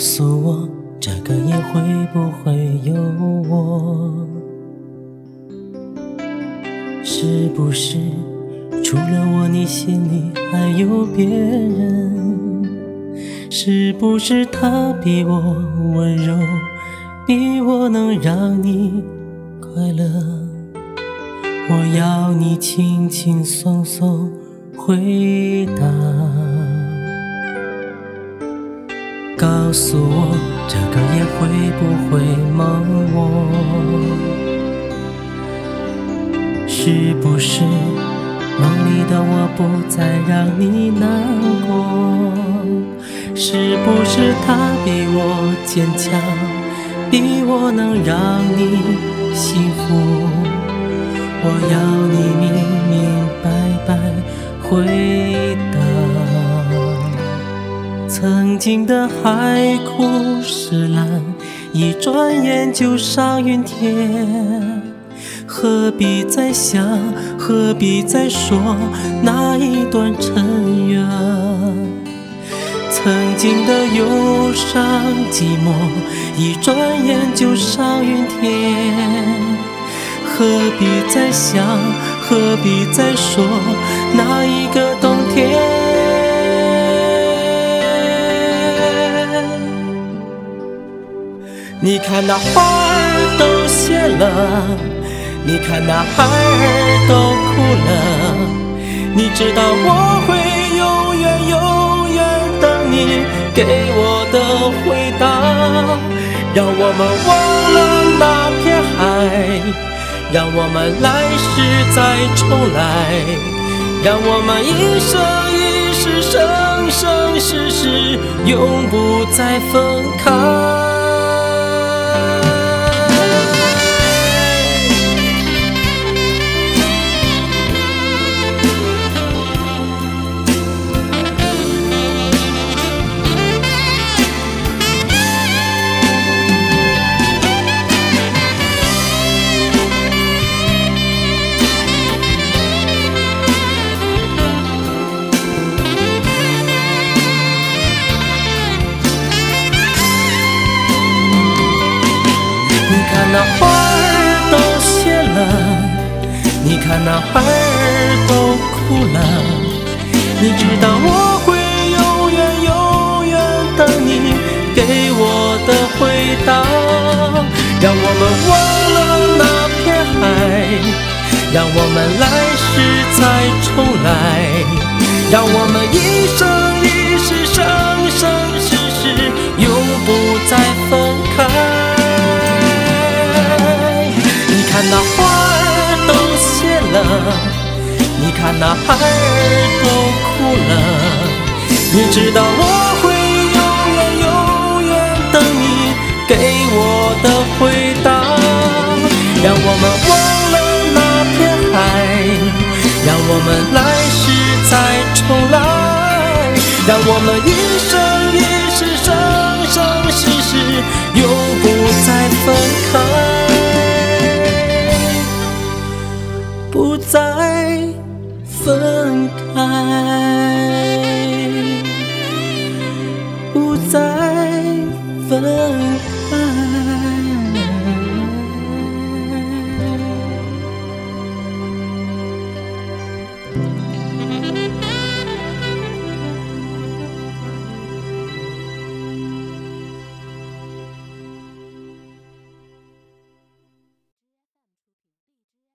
告诉我这个夜会不会有我？是不是除了我你心里还有别人？是不是他比我温柔比我能让你快乐？我要你轻轻松松回答。告诉我这个夜会不会梦我？是不是梦里的我不再让你难过？是不是他比我坚强，比我能让你幸福？我要你明明白白回答。曾经的海枯石烂，一转眼就上云天。何必再想，何必再说那一段尘缘？曾经的忧伤寂寞，一转眼就上云天。何必再想，何必再说那你看那花儿都谢了。你看那孩儿都哭了，你知道我会永远永远等你给我的回答。让我们忘了那片海，让我们来世再重来，让我们一生一世生生世世永不再分开。那花儿都谢了，你看那孩儿都哭了，你知道我会永远永远等你给我的回答。让我们忘了那片海，让我们来世再重来，让我们一生一世生那孩儿都哭了，你知道我会永远永远等你给我的回答。让我们忘了那片海，让我们来世再重来，让我们一生一世生生世世永不再分开。再分。